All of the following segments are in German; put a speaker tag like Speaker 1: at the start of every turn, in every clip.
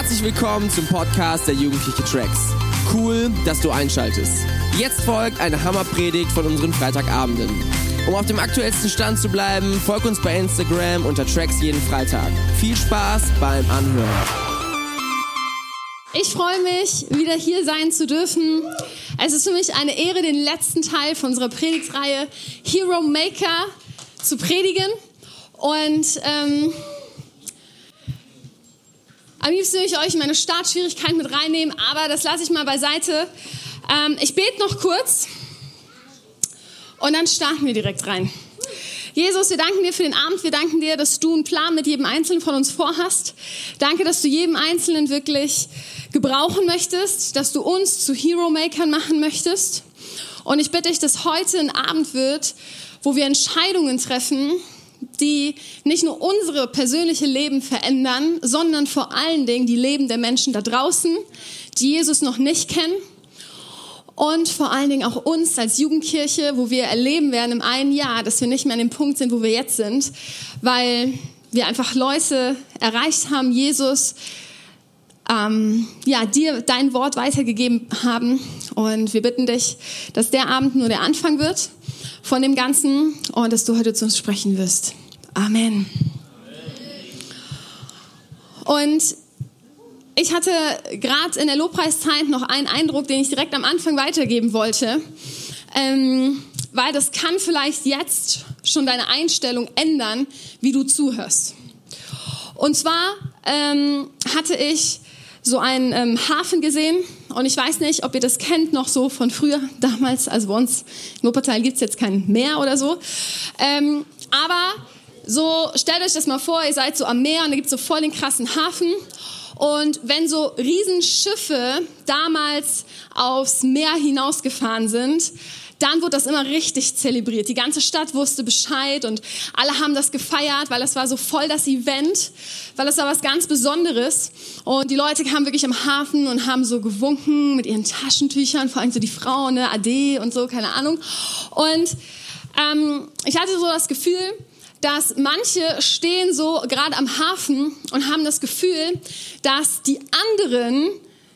Speaker 1: Herzlich willkommen zum Podcast der Jugendliche Tracks. Cool, dass du einschaltest. Jetzt folgt eine Hammerpredigt von unseren Freitagabenden. Um auf dem aktuellsten Stand zu bleiben, folg uns bei Instagram unter Tracks jeden Freitag. Viel Spaß beim Anhören.
Speaker 2: Ich freue mich, wieder hier sein zu dürfen. Es ist für mich eine Ehre, den letzten Teil von unserer Predigtreihe Hero Maker zu predigen. Und ähm, am liebsten würde ich euch meine Startschwierigkeiten mit reinnehmen, aber das lasse ich mal beiseite. Ähm, ich bete noch kurz und dann starten wir direkt rein. Jesus, wir danken dir für den Abend. Wir danken dir, dass du einen Plan mit jedem Einzelnen von uns vorhast. Danke, dass du jedem Einzelnen wirklich gebrauchen möchtest, dass du uns zu Hero-Makern machen möchtest. Und ich bitte dich, dass heute ein Abend wird, wo wir Entscheidungen treffen, die nicht nur unsere persönliche Leben verändern, sondern vor allen Dingen die Leben der Menschen da draußen, die Jesus noch nicht kennen. Und vor allen Dingen auch uns als Jugendkirche, wo wir erleben werden im einen Jahr, dass wir nicht mehr an dem Punkt sind, wo wir jetzt sind, weil wir einfach Leute erreicht haben, Jesus, ähm, ja, dir dein Wort weitergegeben haben. Und wir bitten dich, dass der Abend nur der Anfang wird von dem Ganzen und dass du heute zu uns sprechen wirst. Amen. Und ich hatte gerade in der Lobpreiszeit noch einen Eindruck, den ich direkt am Anfang weitergeben wollte, ähm, weil das kann vielleicht jetzt schon deine Einstellung ändern, wie du zuhörst. Und zwar ähm, hatte ich so einen ähm, Hafen gesehen. Und ich weiß nicht, ob ihr das kennt noch so von früher, damals, also bei uns in Wuppertal gibt es jetzt kein Meer oder so, ähm, aber so stellt euch das mal vor, ihr seid so am Meer und da gibt es so voll den krassen Hafen. Und wenn so Riesenschiffe damals aufs Meer hinausgefahren sind, dann wurde das immer richtig zelebriert. Die ganze Stadt wusste Bescheid und alle haben das gefeiert, weil das war so voll das Event, weil das war was ganz Besonderes. Und die Leute kamen wirklich am Hafen und haben so gewunken mit ihren Taschentüchern, vor allem so die Frauen, ne, Ade und so, keine Ahnung. Und ähm, ich hatte so das Gefühl, dass manche stehen so gerade am Hafen und haben das Gefühl, dass die anderen,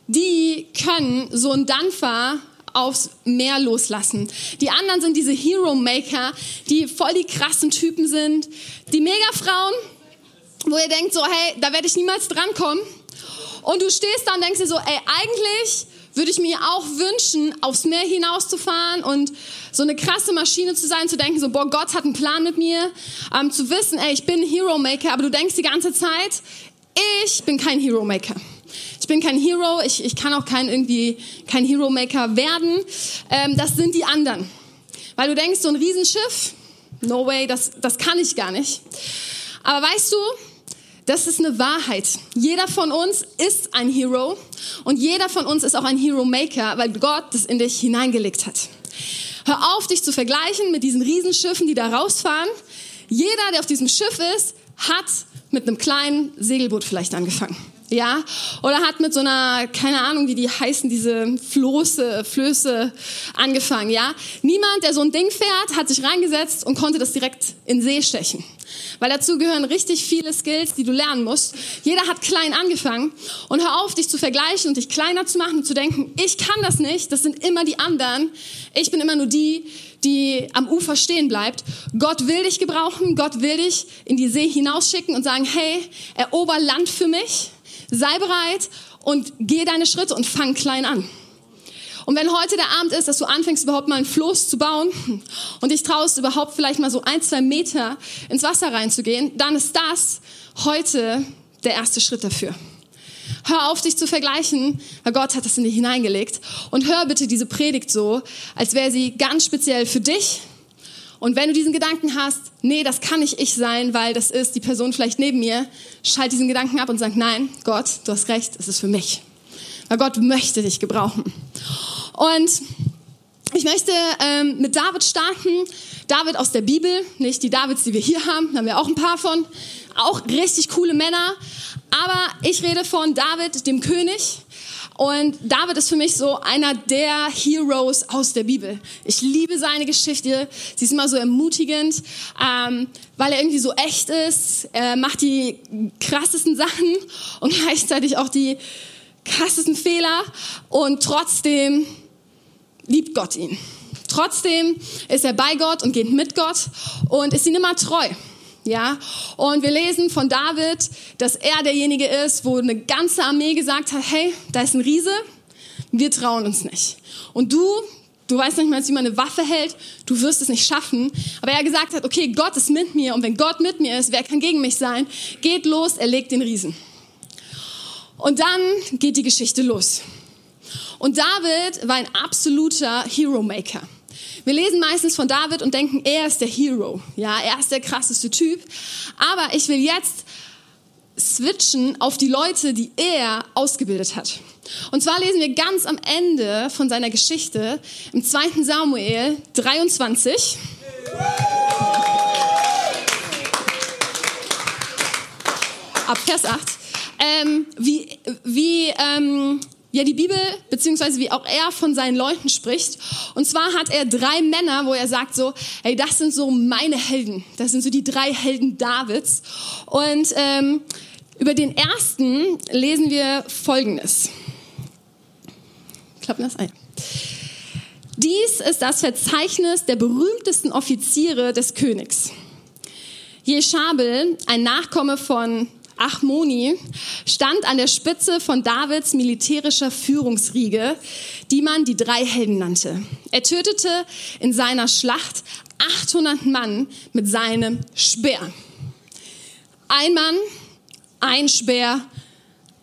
Speaker 2: die können so einen Dampfer aufs Meer loslassen. Die anderen sind diese Hero Maker, die voll die krassen Typen sind, die Megafrauen, wo ihr denkt so, hey, da werde ich niemals drankommen. Und du stehst da und denkst dir so, ey, eigentlich würde ich mir auch wünschen, aufs Meer hinauszufahren und so eine krasse Maschine zu sein, zu denken, so, boah, Gott hat einen Plan mit mir, ähm, zu wissen, ey, ich bin Hero Maker, aber du denkst die ganze Zeit, ich bin kein Hero Maker. Ich bin kein Hero, ich, ich kann auch kein irgendwie kein Hero Maker werden. Ähm, das sind die anderen. Weil du denkst, so ein Riesenschiff, no way, das, das kann ich gar nicht. Aber weißt du, das ist eine Wahrheit. Jeder von uns ist ein Hero und jeder von uns ist auch ein Hero Maker, weil Gott das in dich hineingelegt hat. Hör auf, dich zu vergleichen mit diesen Riesenschiffen, die da rausfahren. Jeder, der auf diesem Schiff ist, hat mit einem kleinen Segelboot vielleicht angefangen ja, oder hat mit so einer, keine Ahnung, wie die heißen, diese Floße, Flöße angefangen, ja. Niemand, der so ein Ding fährt, hat sich reingesetzt und konnte das direkt in See stechen. Weil dazu gehören richtig viele Skills, die du lernen musst. Jeder hat klein angefangen und hör auf, dich zu vergleichen und dich kleiner zu machen und zu denken, ich kann das nicht, das sind immer die anderen. Ich bin immer nur die, die am Ufer stehen bleibt. Gott will dich gebrauchen, Gott will dich in die See hinausschicken und sagen, hey, erober Land für mich Sei bereit und geh deine Schritte und fang klein an. Und wenn heute der Abend ist, dass du anfängst, überhaupt mal ein Floß zu bauen und dich traust, überhaupt vielleicht mal so ein, zwei Meter ins Wasser reinzugehen, dann ist das heute der erste Schritt dafür. Hör auf, dich zu vergleichen, weil Gott hat das in dir hineingelegt. Und hör bitte diese Predigt so, als wäre sie ganz speziell für dich und wenn du diesen Gedanken hast, nee, das kann nicht ich sein, weil das ist die Person vielleicht neben mir, schalt diesen Gedanken ab und sag, nein, Gott, du hast recht, es ist für mich. Weil Gott möchte dich gebrauchen. Und ich möchte ähm, mit David starten. David aus der Bibel, nicht die Davids, die wir hier haben, da haben wir auch ein paar von. Auch richtig coole Männer. Aber ich rede von David, dem König, Und David ist für mich so einer der Heroes aus der Bibel. Ich liebe seine Geschichte. Sie ist immer so ermutigend, ähm, weil er irgendwie so echt ist. Er macht die krassesten Sachen und gleichzeitig auch die krassesten Fehler. Und trotzdem liebt Gott ihn. Trotzdem ist er bei Gott und geht mit Gott und ist ihm immer treu. Ja, und wir lesen von David, dass er derjenige ist, wo eine ganze Armee gesagt hat, hey, da ist ein Riese, wir trauen uns nicht. Und du, du weißt nicht mal, wie man eine Waffe hält, du wirst es nicht schaffen. Aber er gesagt hat, okay, Gott ist mit mir und wenn Gott mit mir ist, wer kann gegen mich sein? Geht los, er legt den Riesen. Und dann geht die Geschichte los. Und David war ein absoluter Hero-Maker. Wir lesen meistens von David und denken, er ist der Hero. Ja, er ist der krasseste Typ. Aber ich will jetzt switchen auf die Leute, die er ausgebildet hat. Und zwar lesen wir ganz am Ende von seiner Geschichte im 2. Samuel 23. Ab Vers 8. Ähm, wie wie ähm, ja die Bibel, beziehungsweise wie auch er von seinen Leuten spricht. Und zwar hat er drei Männer, wo er sagt so, hey, das sind so meine Helden. Das sind so die drei Helden Davids. Und ähm, über den ersten lesen wir Folgendes. Klappen das ein. Dies ist das Verzeichnis der berühmtesten Offiziere des Königs. Jeschabel, ein Nachkomme von Achmoni stand an der Spitze von Davids militärischer Führungsriege, die man die drei Helden nannte. Er tötete in seiner Schlacht 800 Mann mit seinem Speer. Ein Mann, ein Speer,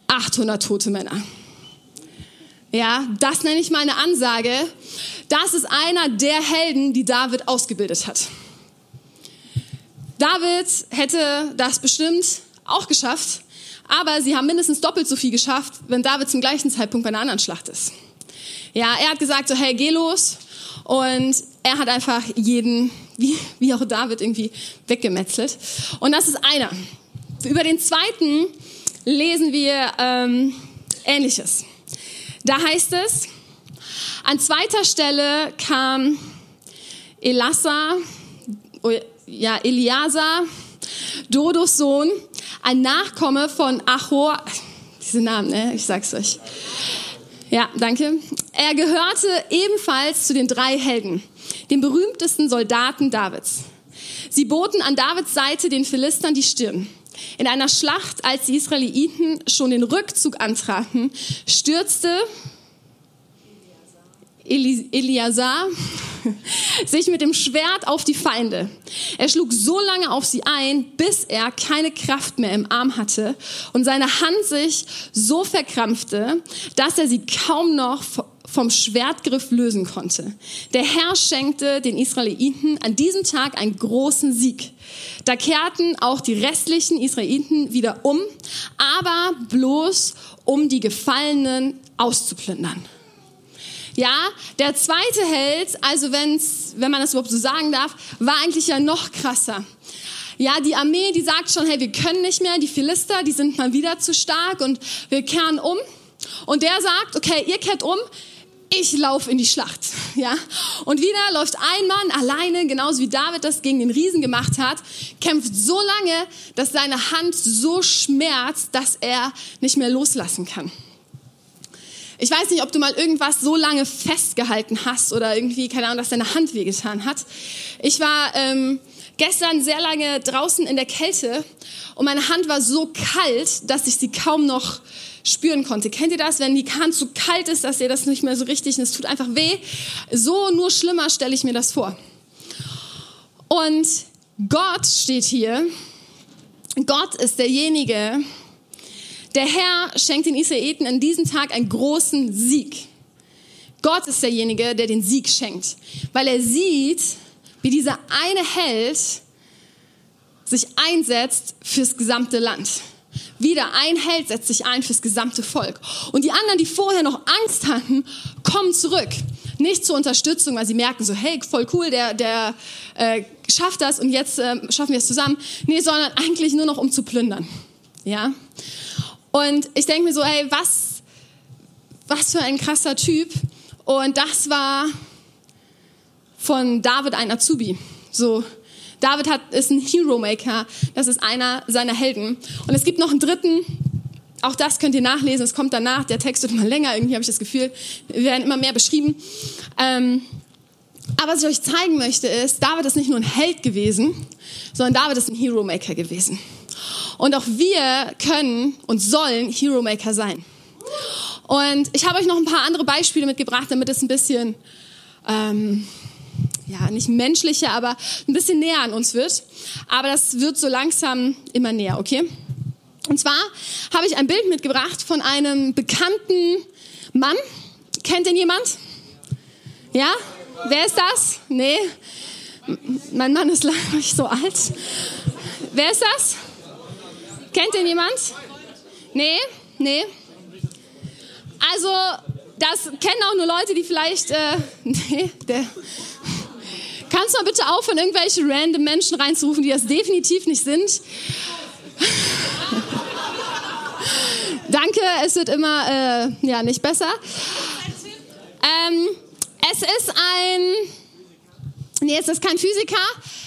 Speaker 2: 800 tote Männer. Ja, das nenne ich meine Ansage. Das ist einer der Helden, die David ausgebildet hat. David hätte das bestimmt auch geschafft, aber sie haben mindestens doppelt so viel geschafft, wenn David zum gleichen Zeitpunkt bei einer anderen Schlacht ist. Ja, er hat gesagt so, hey, geh los. Und er hat einfach jeden, wie, wie auch David, irgendwie weggemetzelt. Und das ist einer. Über den zweiten lesen wir ähm, Ähnliches. Da heißt es, an zweiter Stelle kam Elassa, oh, ja, Eliasa, Dodos Sohn, ein Nachkomme von Achor, diese Namen, ne? ich sag's euch. Ja, danke. Er gehörte ebenfalls zu den drei Helden, den berühmtesten Soldaten Davids. Sie boten an Davids Seite den Philistern die Stirn. In einer Schlacht, als die Israeliten schon den Rückzug antraten, stürzte Eliasar sich mit dem Schwert auf die Feinde. Er schlug so lange auf sie ein, bis er keine Kraft mehr im Arm hatte und seine Hand sich so verkrampfte, dass er sie kaum noch vom Schwertgriff lösen konnte. Der Herr schenkte den Israeliten an diesem Tag einen großen Sieg. Da kehrten auch die restlichen Israeliten wieder um, aber bloß um die Gefallenen auszuplündern. Ja, der zweite Held, also wenn's, wenn man das überhaupt so sagen darf, war eigentlich ja noch krasser. Ja, die Armee, die sagt schon, hey, wir können nicht mehr, die Philister, die sind mal wieder zu stark und wir kehren um. Und der sagt, okay, ihr kehrt um, ich laufe in die Schlacht. Ja? Und wieder läuft ein Mann alleine, genauso wie David das gegen den Riesen gemacht hat, kämpft so lange, dass seine Hand so schmerzt, dass er nicht mehr loslassen kann. Ich weiß nicht, ob du mal irgendwas so lange festgehalten hast oder irgendwie, keine Ahnung, dass deine Hand wehgetan hat. Ich war ähm, gestern sehr lange draußen in der Kälte und meine Hand war so kalt, dass ich sie kaum noch spüren konnte. Kennt ihr das, wenn die Hand so kalt ist, dass ihr das nicht mehr so richtig und es tut einfach weh? So nur schlimmer stelle ich mir das vor. Und Gott steht hier. Gott ist derjenige, der Herr schenkt den Israeliten an diesem Tag einen großen Sieg. Gott ist derjenige, der den Sieg schenkt, weil er sieht, wie dieser eine Held sich einsetzt fürs gesamte Land. Wieder ein Held setzt sich ein fürs gesamte Volk. Und die anderen, die vorher noch Angst hatten, kommen zurück. Nicht zur Unterstützung, weil sie merken so, hey, voll cool, der, der äh, schafft das und jetzt äh, schaffen wir es zusammen. Nee, sondern eigentlich nur noch um zu plündern. Ja? Und ich denke mir so, hey, was, was für ein krasser Typ. Und das war von David ein Azubi. So, David hat, ist ein Hero Maker. Das ist einer seiner Helden. Und es gibt noch einen dritten. Auch das könnt ihr nachlesen. Es kommt danach. Der Text wird immer länger. Irgendwie habe ich das Gefühl, wir werden immer mehr beschrieben. Ähm, aber was ich euch zeigen möchte ist, David ist nicht nur ein Held gewesen, sondern David ist ein Hero Maker gewesen. Und auch wir können und sollen Hero Maker sein. Und ich habe euch noch ein paar andere Beispiele mitgebracht, damit es ein bisschen, ähm, ja, nicht menschlicher, aber ein bisschen näher an uns wird. Aber das wird so langsam immer näher, okay? Und zwar habe ich ein Bild mitgebracht von einem bekannten Mann. Kennt ihn jemand? Ja? Wer ist das? Nee. Mein Mann ist leider nicht so alt. Wer ist das? Kennt ihn jemand? Nee? Nee? Also, das kennen auch nur Leute, die vielleicht, äh, nee, der, kannst du mal bitte aufhören, irgendwelche random Menschen reinzurufen, die das definitiv nicht sind? Danke, es wird immer, äh, ja, nicht besser. Ähm, es ist ein, nee, es ist kein Physiker,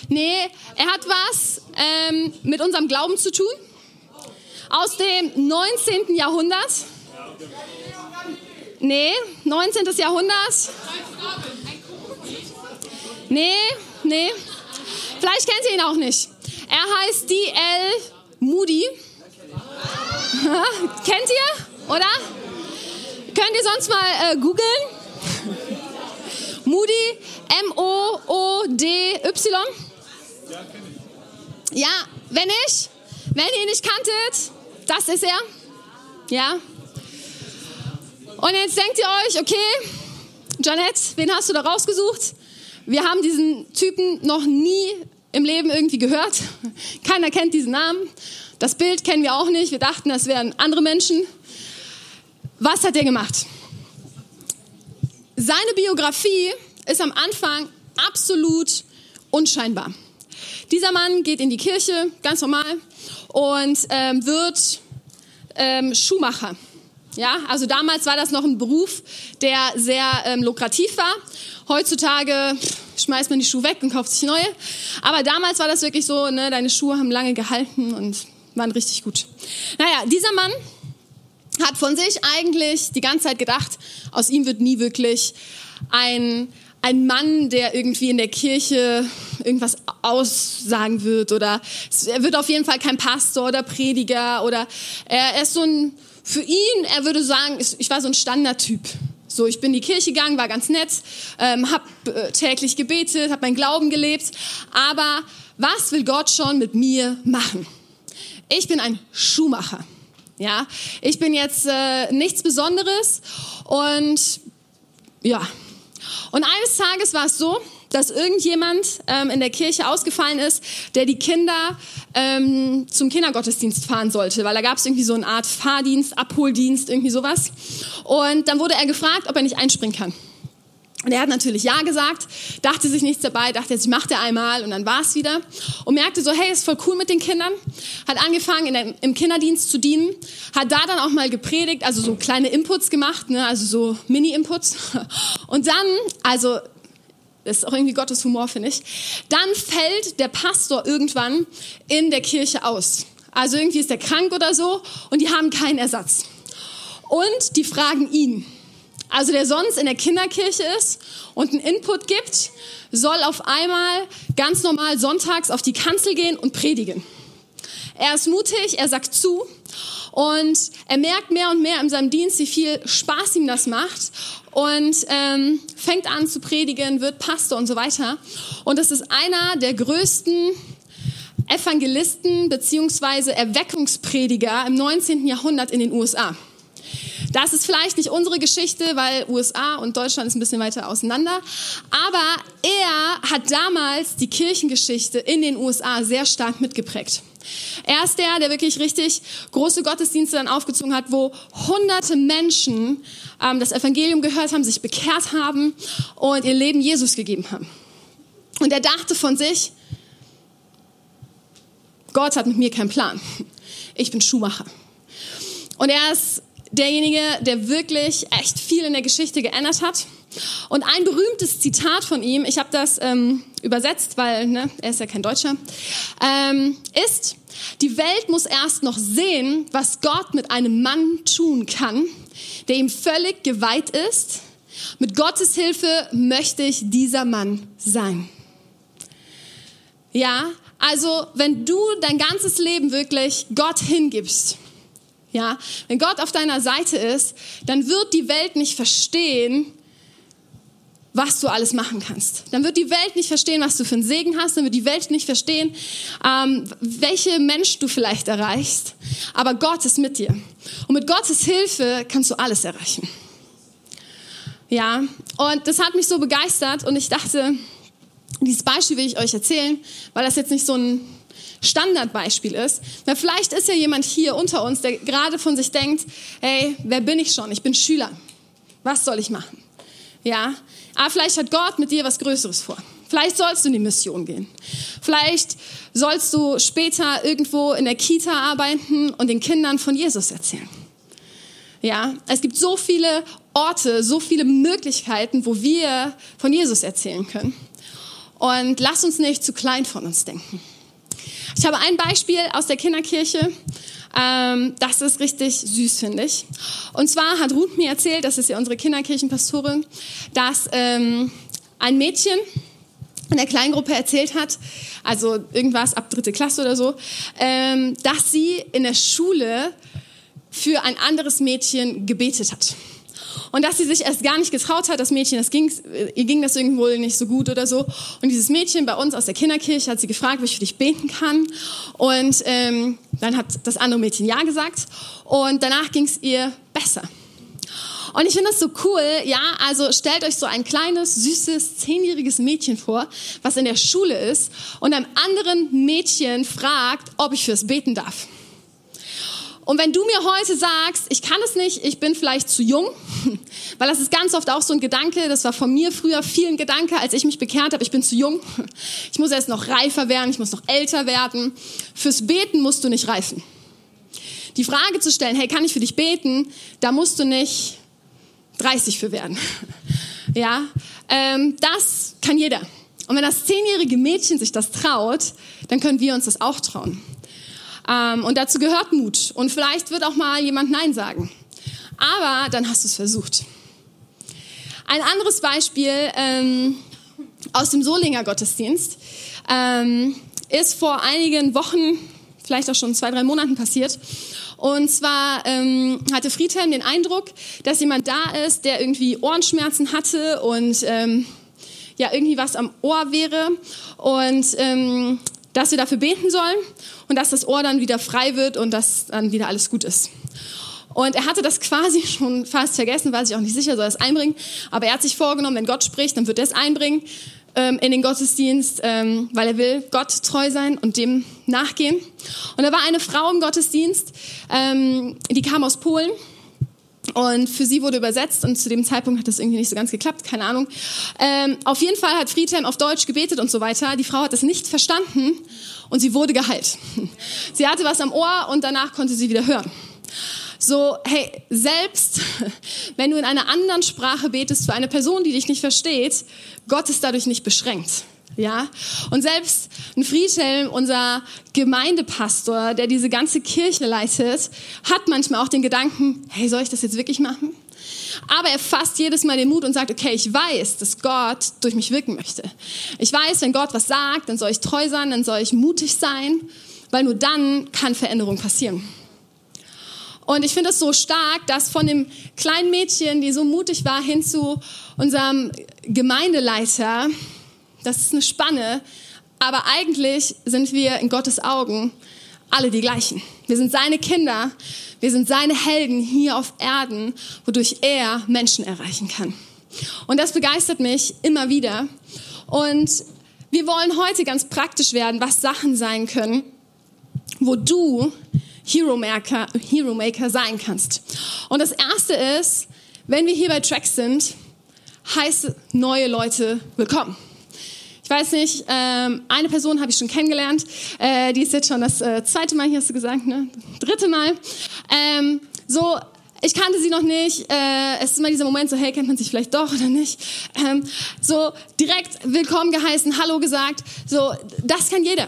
Speaker 2: nee, er hat was ähm, mit unserem Glauben zu tun. Aus dem 19. Jahrhundert. Nee, 19. Jahrhundert. Nee, nee. Vielleicht kennt ihr ihn auch nicht. Er heißt D.L. Moody. kennt ihr? Oder? Könnt ihr sonst mal äh, googeln? Moody, M-O-O-D-Y. Ja, wenn nicht, wenn ihr ihn nicht kanntet, das ist er. Ja. Und jetzt denkt ihr euch, okay, Janette, wen hast du da rausgesucht? Wir haben diesen Typen noch nie im Leben irgendwie gehört. Keiner kennt diesen Namen. Das Bild kennen wir auch nicht. Wir dachten, das wären andere Menschen. Was hat er gemacht? Seine Biografie ist am Anfang absolut unscheinbar. Dieser Mann geht in die Kirche, ganz normal, und ähm, wird ähm, Schuhmacher. Ja, also damals war das noch ein Beruf, der sehr ähm, lukrativ war. Heutzutage schmeißt man die Schuhe weg und kauft sich neue. Aber damals war das wirklich so, ne, deine Schuhe haben lange gehalten und waren richtig gut. Naja, dieser Mann hat von sich eigentlich die ganze Zeit gedacht, aus ihm wird nie wirklich ein, ein Mann, der irgendwie in der Kirche irgendwas aussagen wird oder er wird auf jeden Fall kein Pastor oder Prediger oder er, er ist so ein, für ihn, er würde sagen, ich war so ein Standardtyp. So, ich bin in die Kirche gegangen, war ganz nett, ähm, habe äh, täglich gebetet, habe mein Glauben gelebt, aber was will Gott schon mit mir machen? Ich bin ein Schuhmacher. Ja, ich bin jetzt äh, nichts Besonderes und ja. Und eines Tages war es so, dass irgendjemand ähm, in der Kirche ausgefallen ist, der die Kinder ähm, zum Kindergottesdienst fahren sollte, weil da gab es irgendwie so eine Art Fahrdienst, Abholdienst, irgendwie sowas. Und dann wurde er gefragt, ob er nicht einspringen kann. Und er hat natürlich Ja gesagt, dachte sich nichts dabei, dachte, jetzt macht er einmal und dann war es wieder. Und merkte so, hey, ist voll cool mit den Kindern. Hat angefangen, der, im Kinderdienst zu dienen. Hat da dann auch mal gepredigt, also so kleine Inputs gemacht, ne, also so Mini-Inputs. Und dann, also das ist auch irgendwie Gottes Humor, finde ich. Dann fällt der Pastor irgendwann in der Kirche aus. Also irgendwie ist er krank oder so und die haben keinen Ersatz. Und die fragen ihn, also der sonst in der Kinderkirche ist und einen Input gibt, soll auf einmal ganz normal sonntags auf die Kanzel gehen und predigen. Er ist mutig, er sagt zu und er merkt mehr und mehr in seinem Dienst, wie viel Spaß ihm das macht und ähm, fängt an zu predigen, wird Pastor und so weiter. Und das ist einer der größten Evangelisten beziehungsweise Erweckungsprediger im 19. Jahrhundert in den USA. Das ist vielleicht nicht unsere Geschichte, weil USA und Deutschland ist ein bisschen weiter auseinander. Aber er hat damals die Kirchengeschichte in den USA sehr stark mitgeprägt. Er ist der, der wirklich richtig große Gottesdienste dann aufgezogen hat, wo hunderte Menschen ähm, das Evangelium gehört haben, sich bekehrt haben und ihr Leben Jesus gegeben haben. Und er dachte von sich, Gott hat mit mir keinen Plan. Ich bin Schuhmacher. Und er ist derjenige, der wirklich echt viel in der Geschichte geändert hat. Und ein berühmtes Zitat von ihm, ich habe das ähm, übersetzt, weil ne, er ist ja kein Deutscher, ähm, ist, die Welt muss erst noch sehen, was Gott mit einem Mann tun kann, der ihm völlig geweiht ist. Mit Gottes Hilfe möchte ich dieser Mann sein. Ja, also wenn du dein ganzes Leben wirklich Gott hingibst, ja, wenn Gott auf deiner Seite ist, dann wird die Welt nicht verstehen, was du alles machen kannst. Dann wird die Welt nicht verstehen, was du für einen Segen hast. Dann wird die Welt nicht verstehen, ähm, welche Mensch du vielleicht erreichst. Aber Gott ist mit dir. Und mit Gottes Hilfe kannst du alles erreichen. Ja, und das hat mich so begeistert und ich dachte, dieses Beispiel will ich euch erzählen, weil das jetzt nicht so ein Standardbeispiel ist. Weil vielleicht ist ja jemand hier unter uns, der gerade von sich denkt, hey, wer bin ich schon? Ich bin Schüler. Was soll ich machen? Ja, aber vielleicht hat Gott mit dir was Größeres vor. Vielleicht sollst du in die Mission gehen. Vielleicht sollst du später irgendwo in der Kita arbeiten und den Kindern von Jesus erzählen. Ja, es gibt so viele Orte, so viele Möglichkeiten, wo wir von Jesus erzählen können. Und lass uns nicht zu klein von uns denken. Ich habe ein Beispiel aus der Kinderkirche. Ähm, das ist richtig süß, finde ich. Und zwar hat Ruth mir erzählt, das ist ja unsere Kinderkirchenpastorin, dass ähm, ein Mädchen in der Kleingruppe erzählt hat, also irgendwas ab dritte Klasse oder so, ähm, dass sie in der Schule für ein anderes Mädchen gebetet hat. Und dass sie sich erst gar nicht getraut hat, das Mädchen, das ging, ihr ging das irgendwo nicht so gut oder so. Und dieses Mädchen bei uns aus der Kinderkirche hat sie gefragt, ob ich für dich beten kann. Und ähm, dann hat das andere Mädchen ja gesagt. Und danach ging es ihr besser. Und ich finde das so cool, ja, also stellt euch so ein kleines, süßes, zehnjähriges Mädchen vor, was in der Schule ist und einem anderen Mädchen fragt, ob ich fürs beten darf. Und wenn du mir heute sagst, ich kann es nicht, ich bin vielleicht zu jung, weil das ist ganz oft auch so ein Gedanke, das war von mir früher viel ein Gedanke, als ich mich bekehrt habe, ich bin zu jung, ich muss erst noch reifer werden, ich muss noch älter werden. Fürs Beten musst du nicht reifen. Die Frage zu stellen, hey, kann ich für dich beten, da musst du nicht 30 für werden. Ja, ähm, das kann jeder. Und wenn das zehnjährige Mädchen sich das traut, dann können wir uns das auch trauen. Ähm, und dazu gehört Mut. Und vielleicht wird auch mal jemand Nein sagen. Aber dann hast du es versucht. Ein anderes Beispiel ähm, aus dem Solinger Gottesdienst ähm, ist vor einigen Wochen, vielleicht auch schon zwei, drei Monaten passiert. Und zwar ähm, hatte Friedhelm den Eindruck, dass jemand da ist, der irgendwie Ohrenschmerzen hatte und ähm, ja irgendwie was am Ohr wäre. Und ähm, dass wir dafür beten sollen und dass das Ohr dann wieder frei wird und dass dann wieder alles gut ist. Und er hatte das quasi schon fast vergessen, weiß ich auch nicht sicher, soll es einbringen. Aber er hat sich vorgenommen, wenn Gott spricht, dann wird er es einbringen ähm, in den Gottesdienst, ähm, weil er will Gott treu sein und dem nachgehen. Und da war eine Frau im Gottesdienst, ähm, die kam aus Polen und für sie wurde übersetzt und zu dem Zeitpunkt hat das irgendwie nicht so ganz geklappt, keine Ahnung. Ähm, auf jeden Fall hat Friedhelm auf Deutsch gebetet und so weiter. Die Frau hat das nicht verstanden und sie wurde geheilt. Sie hatte was am Ohr und danach konnte sie wieder hören. So, hey, selbst wenn du in einer anderen Sprache betest für eine Person, die dich nicht versteht, Gott ist dadurch nicht beschränkt. Ja? Und selbst ein Friedhelm, unser Gemeindepastor, der diese ganze Kirche leitet, hat manchmal auch den Gedanken, hey, soll ich das jetzt wirklich machen? Aber er fasst jedes Mal den Mut und sagt, okay, ich weiß, dass Gott durch mich wirken möchte. Ich weiß, wenn Gott was sagt, dann soll ich treu sein, dann soll ich mutig sein, weil nur dann kann Veränderung passieren. Und ich finde es so stark, dass von dem kleinen Mädchen, die so mutig war, hin zu unserem Gemeindeleiter, das ist eine Spanne, aber eigentlich sind wir in Gottes Augen alle die gleichen. Wir sind seine Kinder, wir sind seine Helden hier auf Erden, wodurch er Menschen erreichen kann. Und das begeistert mich immer wieder. Und wir wollen heute ganz praktisch werden, was Sachen sein können, wo du Hero Maker, Hero Maker sein kannst. Und das erste ist, wenn wir hier bei Tracks sind, heißt neue Leute willkommen. Ich weiß nicht, ähm, eine Person habe ich schon kennengelernt, äh, die ist jetzt schon das äh, zweite Mal, hier hast du gesagt, ne? Dritte Mal. Ähm, so, ich kannte sie noch nicht. Äh, es ist immer dieser Moment so, hey, kennt man sich vielleicht doch oder nicht? Ähm, so direkt willkommen geheißen, Hallo gesagt. So, das kann jeder.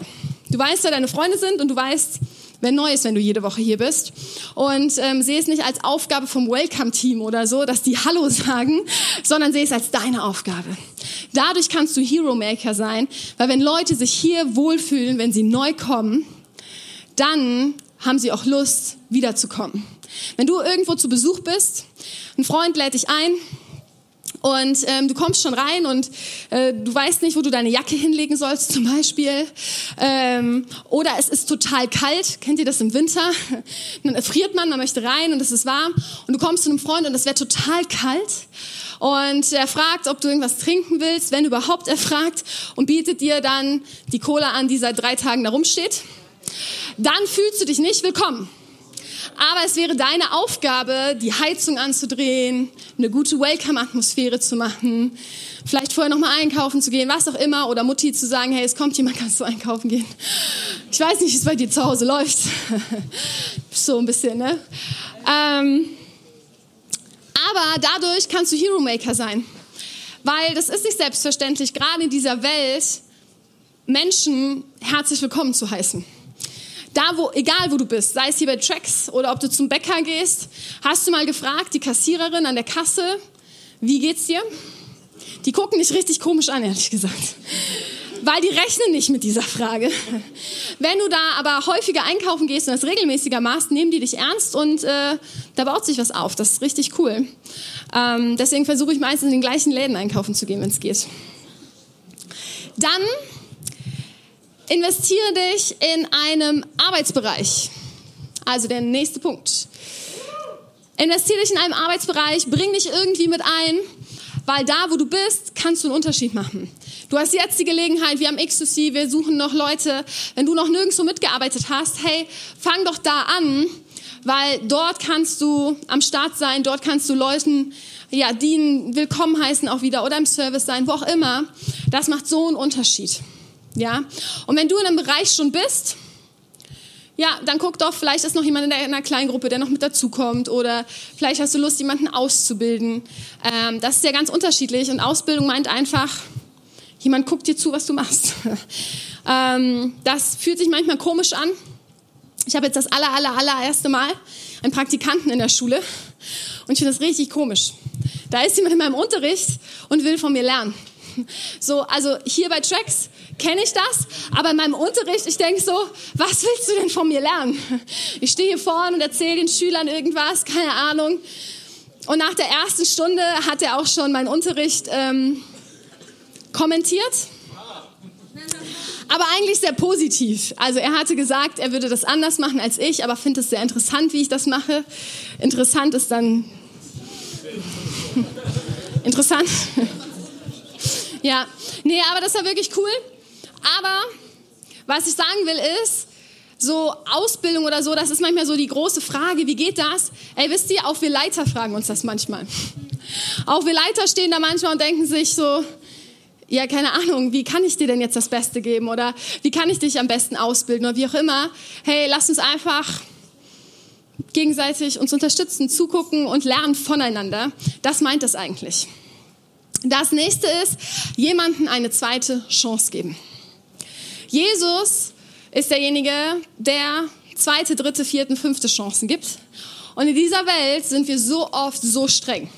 Speaker 2: Du weißt, wer deine Freunde sind und du weißt, wer neu ist, wenn du jede Woche hier bist. Und ähm, sehe es nicht als Aufgabe vom Welcome-Team oder so, dass die Hallo sagen, sondern sehe es als deine Aufgabe. Dadurch kannst du Hero-Maker sein, weil wenn Leute sich hier wohlfühlen, wenn sie neu kommen, dann haben sie auch Lust, wiederzukommen. Wenn du irgendwo zu Besuch bist, ein Freund lädt dich ein und ähm, du kommst schon rein und äh, du weißt nicht, wo du deine Jacke hinlegen sollst zum Beispiel. Ähm, oder es ist total kalt. Kennt ihr das im Winter? Dann erfriert man, man möchte rein und es ist warm. Und du kommst zu einem Freund und es wäre total kalt. Und er fragt, ob du irgendwas trinken willst, wenn überhaupt er fragt und bietet dir dann die Cola an, die seit drei Tagen da rumsteht. Dann fühlst du dich nicht willkommen. Aber es wäre deine Aufgabe, die Heizung anzudrehen, eine gute Welcome-Atmosphäre zu machen, vielleicht vorher nochmal einkaufen zu gehen, was auch immer, oder Mutti zu sagen, hey, es kommt jemand, kannst du einkaufen gehen. Ich weiß nicht, wie es bei dir zu Hause läuft. so ein bisschen, ne? Ähm, aber dadurch kannst du Hero Maker sein. Weil das ist nicht selbstverständlich, gerade in dieser Welt Menschen herzlich willkommen zu heißen da wo, egal wo du bist, sei es hier bei Tracks oder ob du zum Bäcker gehst, hast du mal gefragt, die Kassiererin an der Kasse, wie geht's dir? Die gucken dich richtig komisch an, ehrlich gesagt. Weil die rechnen nicht mit dieser Frage. Wenn du da aber häufiger einkaufen gehst und das regelmäßiger machst, nehmen die dich ernst und äh, da baut sich was auf. Das ist richtig cool. Ähm, deswegen versuche ich meistens in den gleichen Läden einkaufen zu gehen, wenn es geht. Dann investiere dich in einem Arbeitsbereich. Also der nächste Punkt. Investiere dich in einem Arbeitsbereich, bring dich irgendwie mit ein, weil da, wo du bist, kannst du einen Unterschied machen. Du hast jetzt die Gelegenheit, wir haben X2C, wir suchen noch Leute. Wenn du noch nirgendwo mitgearbeitet hast, hey, fang doch da an, weil dort kannst du am Start sein, dort kannst du Leuten ja, dienen, willkommen heißen auch wieder oder im Service sein, wo auch immer. Das macht so einen Unterschied. Ja? Und wenn du in einem Bereich schon bist, ja, dann guck doch, vielleicht ist noch jemand in einer kleinen Gruppe, der noch mit dazukommt oder vielleicht hast du Lust, jemanden auszubilden. Ähm, das ist ja ganz unterschiedlich und Ausbildung meint einfach, jemand guckt dir zu, was du machst. ähm, das fühlt sich manchmal komisch an. Ich habe jetzt das aller, aller, allererste Mal einen Praktikanten in der Schule und ich finde das richtig komisch. Da ist jemand in meinem Unterricht und will von mir lernen. So, also hier bei Tracks kenne ich das, aber in meinem Unterricht, ich denke so, was willst du denn von mir lernen? Ich stehe hier vorne und erzähle den Schülern irgendwas, keine Ahnung. Und nach der ersten Stunde hat er auch schon meinen Unterricht ähm, kommentiert. Aber eigentlich sehr positiv. Also er hatte gesagt, er würde das anders machen als ich, aber findet es sehr interessant, wie ich das mache. Interessant ist dann... Interessant. ja, nee, aber das war wirklich cool. Aber was ich sagen will ist, so Ausbildung oder so, das ist manchmal so die große Frage, wie geht das? Ey, wisst ihr, auch wir Leiter fragen uns das manchmal. Auch wir Leiter stehen da manchmal und denken sich so, ja, keine Ahnung, wie kann ich dir denn jetzt das Beste geben oder wie kann ich dich am besten ausbilden oder wie auch immer. Hey, lass uns einfach gegenseitig uns unterstützen, zugucken und lernen voneinander. Das meint es eigentlich. Das nächste ist, jemanden eine zweite Chance geben. Jesus ist derjenige, der zweite, dritte, vierte, fünfte Chancen gibt. Und in dieser Welt sind wir so oft so streng.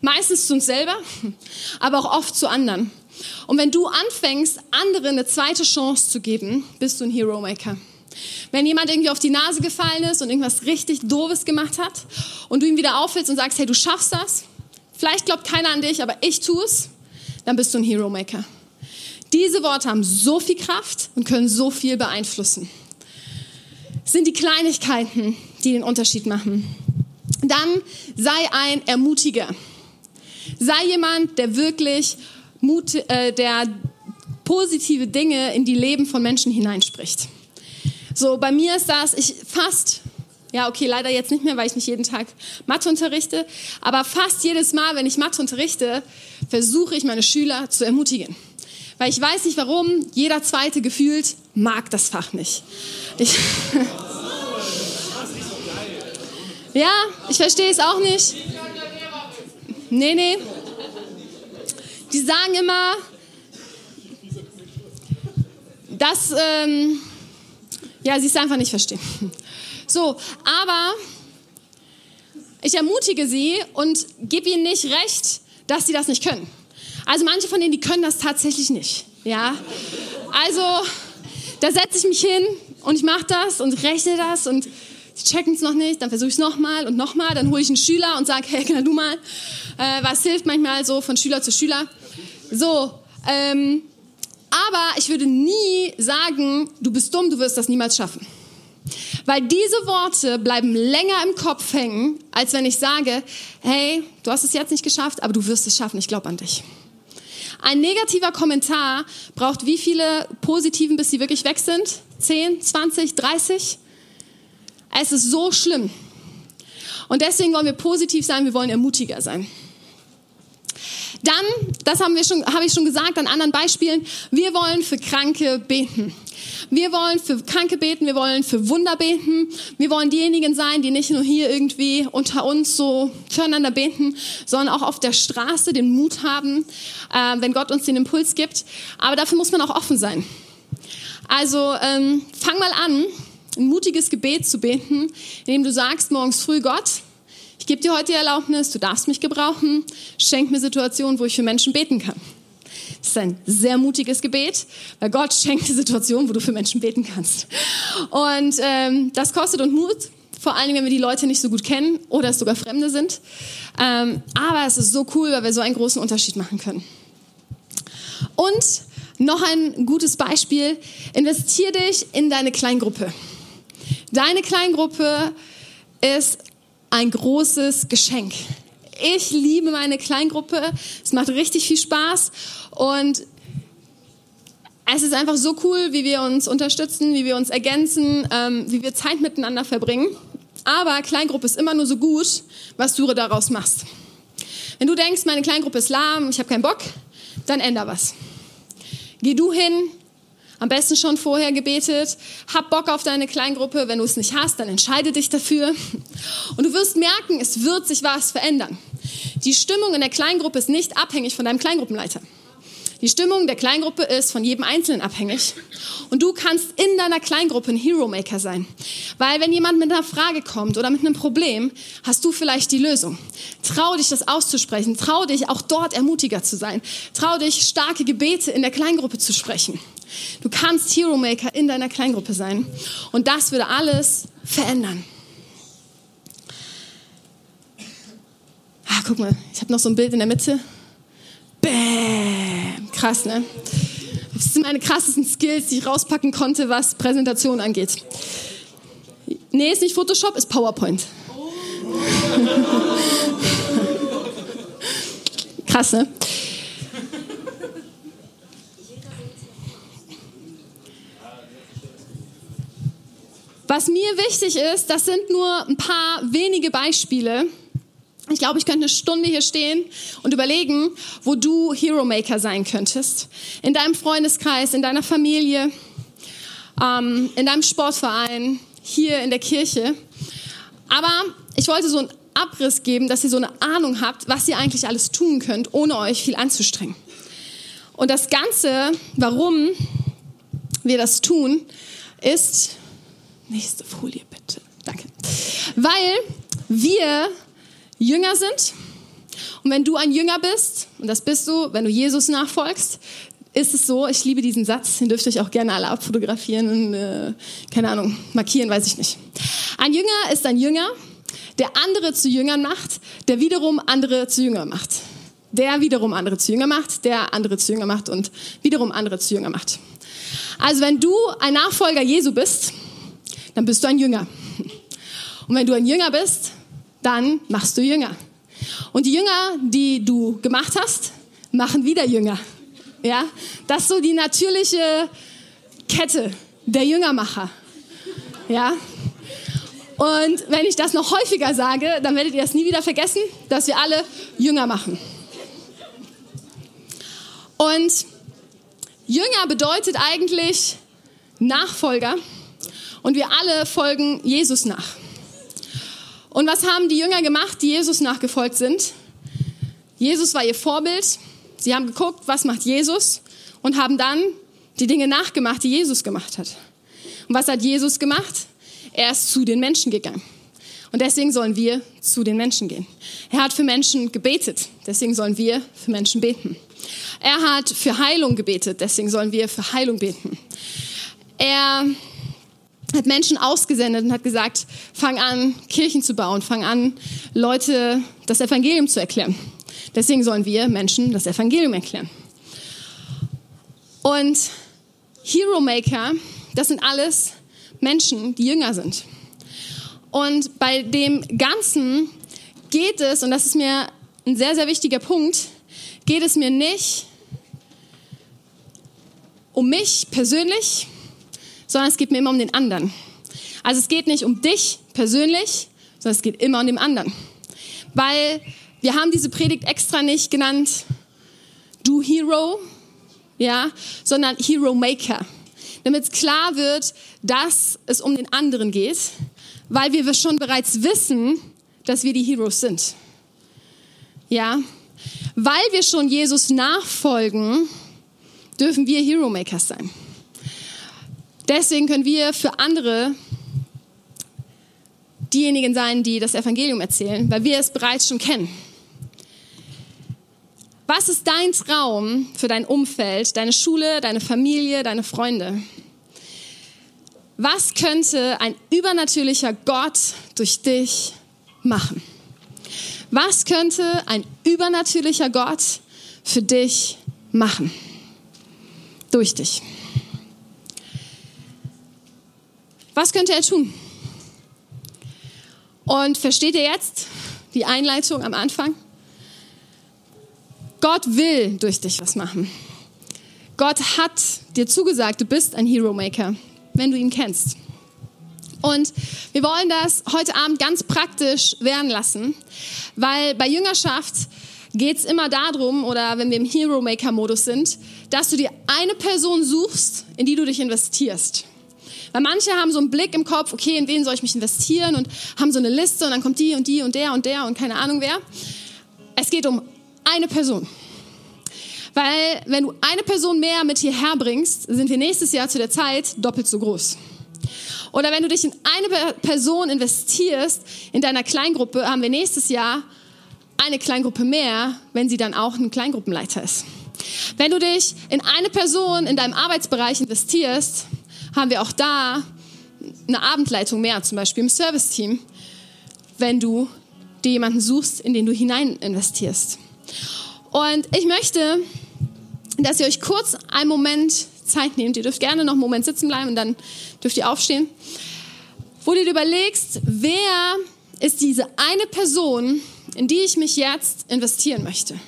Speaker 2: Meistens zu uns selber, aber auch oft zu anderen. Und wenn du anfängst, anderen eine zweite Chance zu geben, bist du ein Hero Maker. Wenn jemand irgendwie auf die Nase gefallen ist und irgendwas richtig Doofes gemacht hat und du ihm wieder aufhältst und sagst, hey, du schaffst das, vielleicht glaubt keiner an dich, aber ich tue es, dann bist du ein Hero Maker. Diese Worte haben so viel Kraft und können so viel beeinflussen. Es sind die Kleinigkeiten, die den Unterschied machen. Dann sei ein Ermutiger. Sei jemand, der wirklich Mut, äh, der positive Dinge in die Leben von Menschen hineinspricht. So, bei mir ist das, ich fast, ja, okay, leider jetzt nicht mehr, weil ich nicht jeden Tag Mathe unterrichte, aber fast jedes Mal, wenn ich Mathe unterrichte, versuche ich meine Schüler zu ermutigen. Weil ich weiß nicht warum, jeder zweite gefühlt mag das Fach nicht. Ich, Ja, ich verstehe es auch nicht. Nee, nee. Die sagen immer, dass, ähm, ja, sie es einfach nicht verstehen. So, aber ich ermutige sie und gebe ihnen nicht recht, dass sie das nicht können. Also manche von denen, die können das tatsächlich nicht. Ja, also da setze ich mich hin und ich mache das und rechne das und sie checken es noch nicht, dann versuche ich es nochmal und nochmal, dann hole ich einen Schüler und sage, hey, kann du mal, äh, was hilft manchmal so von Schüler zu Schüler. So, ähm, aber ich würde nie sagen, du bist dumm, du wirst das niemals schaffen. Weil diese Worte bleiben länger im Kopf hängen, als wenn ich sage, hey, du hast es jetzt nicht geschafft, aber du wirst es schaffen, ich glaube an dich. Ein negativer Kommentar braucht wie viele positiven, bis sie wirklich weg sind? 10, 20, 30? Es ist so schlimm. Und deswegen wollen wir positiv sein, wir wollen ermutiger sein. Dann, das haben wir schon, habe ich schon gesagt an anderen Beispielen, wir wollen für Kranke beten. Wir wollen für Kranke beten, wir wollen für Wunder beten. Wir wollen diejenigen sein, die nicht nur hier irgendwie unter uns so füreinander beten, sondern auch auf der Straße den Mut haben, äh, wenn Gott uns den Impuls gibt. Aber dafür muss man auch offen sein. Also ähm, fang mal an, ein mutiges Gebet zu beten, indem du sagst morgens früh Gott, ich gebe dir heute die Erlaubnis, du darfst mich gebrauchen, schenk mir Situationen, wo ich für Menschen beten kann. Das ist ein sehr mutiges Gebet, weil Gott schenkt die Situation, wo du für Menschen beten kannst. Und ähm, das kostet uns Mut, vor allen Dingen, wenn wir die Leute nicht so gut kennen oder es sogar Fremde sind. Ähm, aber es ist so cool, weil wir so einen großen Unterschied machen können. Und noch ein gutes Beispiel, investier dich in deine Kleingruppe. Deine Kleingruppe ist ein großes Geschenk. Ich liebe meine Kleingruppe. Es macht richtig viel Spaß und es ist einfach so cool, wie wir uns unterstützen, wie wir uns ergänzen, ähm, wie wir Zeit miteinander verbringen. Aber Kleingruppe ist immer nur so gut, was du daraus machst. Wenn du denkst, meine Kleingruppe ist lahm, ich habe keinen Bock, dann änder was. Geh du hin, am besten schon vorher gebetet. Hab Bock auf deine Kleingruppe. Wenn du es nicht hast, dann entscheide dich dafür. Und du wirst merken, es wird sich was verändern. Die Stimmung in der Kleingruppe ist nicht abhängig von deinem Kleingruppenleiter. Die Stimmung der Kleingruppe ist von jedem Einzelnen abhängig. Und du kannst in deiner Kleingruppe ein Hero Maker sein. Weil wenn jemand mit einer Frage kommt oder mit einem Problem, hast du vielleicht die Lösung. Trau dich, das auszusprechen. Trau dich, auch dort ermutiger zu sein. Trau dich, starke Gebete in der Kleingruppe zu sprechen. Du kannst Hero Maker in deiner Kleingruppe sein. Und das würde alles verändern. Ah, guck mal, ich habe noch so ein Bild in der Mitte. Bäm. Krass, ne? Das sind meine krassesten Skills, die ich rauspacken konnte, was Präsentation angeht. Nee, ist nicht Photoshop, ist PowerPoint. Krass, ne? Was mir wichtig ist, das sind nur ein paar wenige Beispiele. Ich glaube, ich könnte eine Stunde hier stehen und überlegen, wo du Hero Maker sein könntest. In deinem Freundeskreis, in deiner Familie, ähm, in deinem Sportverein, hier in der Kirche. Aber ich wollte so einen Abriss geben, dass ihr so eine Ahnung habt, was ihr eigentlich alles tun könnt, ohne euch viel anzustrengen. Und das Ganze, warum wir das tun, ist, Nächste Folie bitte. Danke. Weil wir Jünger sind. Und wenn du ein Jünger bist, und das bist du, wenn du Jesus nachfolgst, ist es so, ich liebe diesen Satz, den dürft ihr euch auch gerne alle abfotografieren und, äh, keine Ahnung, markieren, weiß ich nicht. Ein Jünger ist ein Jünger, der andere zu Jüngern macht, der wiederum andere zu Jüngern macht. Der wiederum andere zu Jünger macht, der andere zu Jünger macht und wiederum andere zu Jünger macht. Also wenn du ein Nachfolger Jesu bist, dann bist du ein Jünger. Und wenn du ein Jünger bist, dann machst du Jünger. Und die Jünger, die du gemacht hast, machen wieder Jünger. Ja, das ist so die natürliche Kette der Jüngermacher. Ja. Und wenn ich das noch häufiger sage, dann werdet ihr das nie wieder vergessen, dass wir alle Jünger machen. Und Jünger bedeutet eigentlich Nachfolger. Und wir alle folgen Jesus nach. Und was haben die Jünger gemacht, die Jesus nachgefolgt sind? Jesus war ihr Vorbild. Sie haben geguckt, was macht Jesus und haben dann die Dinge nachgemacht, die Jesus gemacht hat. Und was hat Jesus gemacht? Er ist zu den Menschen gegangen. Und deswegen sollen wir zu den Menschen gehen. Er hat für Menschen gebetet. Deswegen sollen wir für Menschen beten. Er hat für Heilung gebetet. Deswegen sollen wir für Heilung beten. Er hat Menschen ausgesendet und hat gesagt, fang an, Kirchen zu bauen, fang an, Leute das Evangelium zu erklären. Deswegen sollen wir Menschen das Evangelium erklären. Und Hero Maker, das sind alles Menschen, die jünger sind. Und bei dem Ganzen geht es, und das ist mir ein sehr, sehr wichtiger Punkt, geht es mir nicht um mich persönlich, sondern es geht mir immer um den anderen. Also es geht nicht um dich persönlich, sondern es geht immer um den anderen. Weil wir haben diese Predigt extra nicht genannt Du Hero, ja, sondern Hero Maker. Damit es klar wird, dass es um den anderen geht, weil wir schon bereits wissen, dass wir die Heroes sind. Ja, weil wir schon Jesus nachfolgen, dürfen wir Hero Makers sein. Deswegen können wir für andere diejenigen sein, die das Evangelium erzählen, weil wir es bereits schon kennen. Was ist dein Traum für dein Umfeld, deine Schule, deine Familie, deine Freunde? Was könnte ein übernatürlicher Gott durch dich machen? Was könnte ein übernatürlicher Gott für dich machen? Durch dich. Was könnte er tun? Und versteht ihr jetzt die Einleitung am Anfang? Gott will durch dich was machen. Gott hat dir zugesagt, du bist ein Hero Maker, wenn du ihn kennst. Und wir wollen das heute Abend ganz praktisch werden lassen, weil bei Jüngerschaft geht es immer darum, oder wenn wir im Hero Maker Modus sind, dass du dir eine Person suchst, in die du dich investierst. Weil manche haben so einen Blick im Kopf, okay, in wen soll ich mich investieren und haben so eine Liste und dann kommt die und die und der und der und keine Ahnung wer. Es geht um eine Person. Weil wenn du eine Person mehr mit hierher bringst, sind wir nächstes Jahr zu der Zeit doppelt so groß. Oder wenn du dich in eine Person investierst, in deiner Kleingruppe, haben wir nächstes Jahr eine Kleingruppe mehr, wenn sie dann auch ein Kleingruppenleiter ist. Wenn du dich in eine Person in deinem Arbeitsbereich investierst, haben wir auch da eine Abendleitung mehr, zum Beispiel im Serviceteam, wenn du dir jemanden suchst, in den du hinein investierst. Und ich möchte, dass ihr euch kurz einen Moment Zeit nehmt. Ihr dürft gerne noch einen Moment sitzen bleiben und dann dürft ihr aufstehen. Wo du dir überlegst, wer ist diese eine Person, in die ich mich jetzt investieren möchte?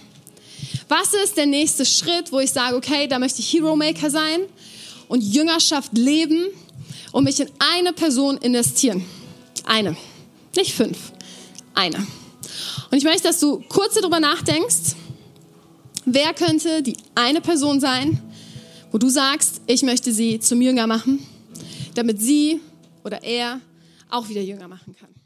Speaker 2: Was ist der nächste Schritt, wo ich sage, okay, da möchte ich Hero Maker sein und Jüngerschaft leben und mich in eine Person investieren? Eine, nicht fünf, eine. Und ich möchte, dass du kurz darüber nachdenkst, wer könnte die eine Person sein, wo du sagst, ich möchte sie zum Jünger machen, damit sie oder er auch wieder Jünger machen kann.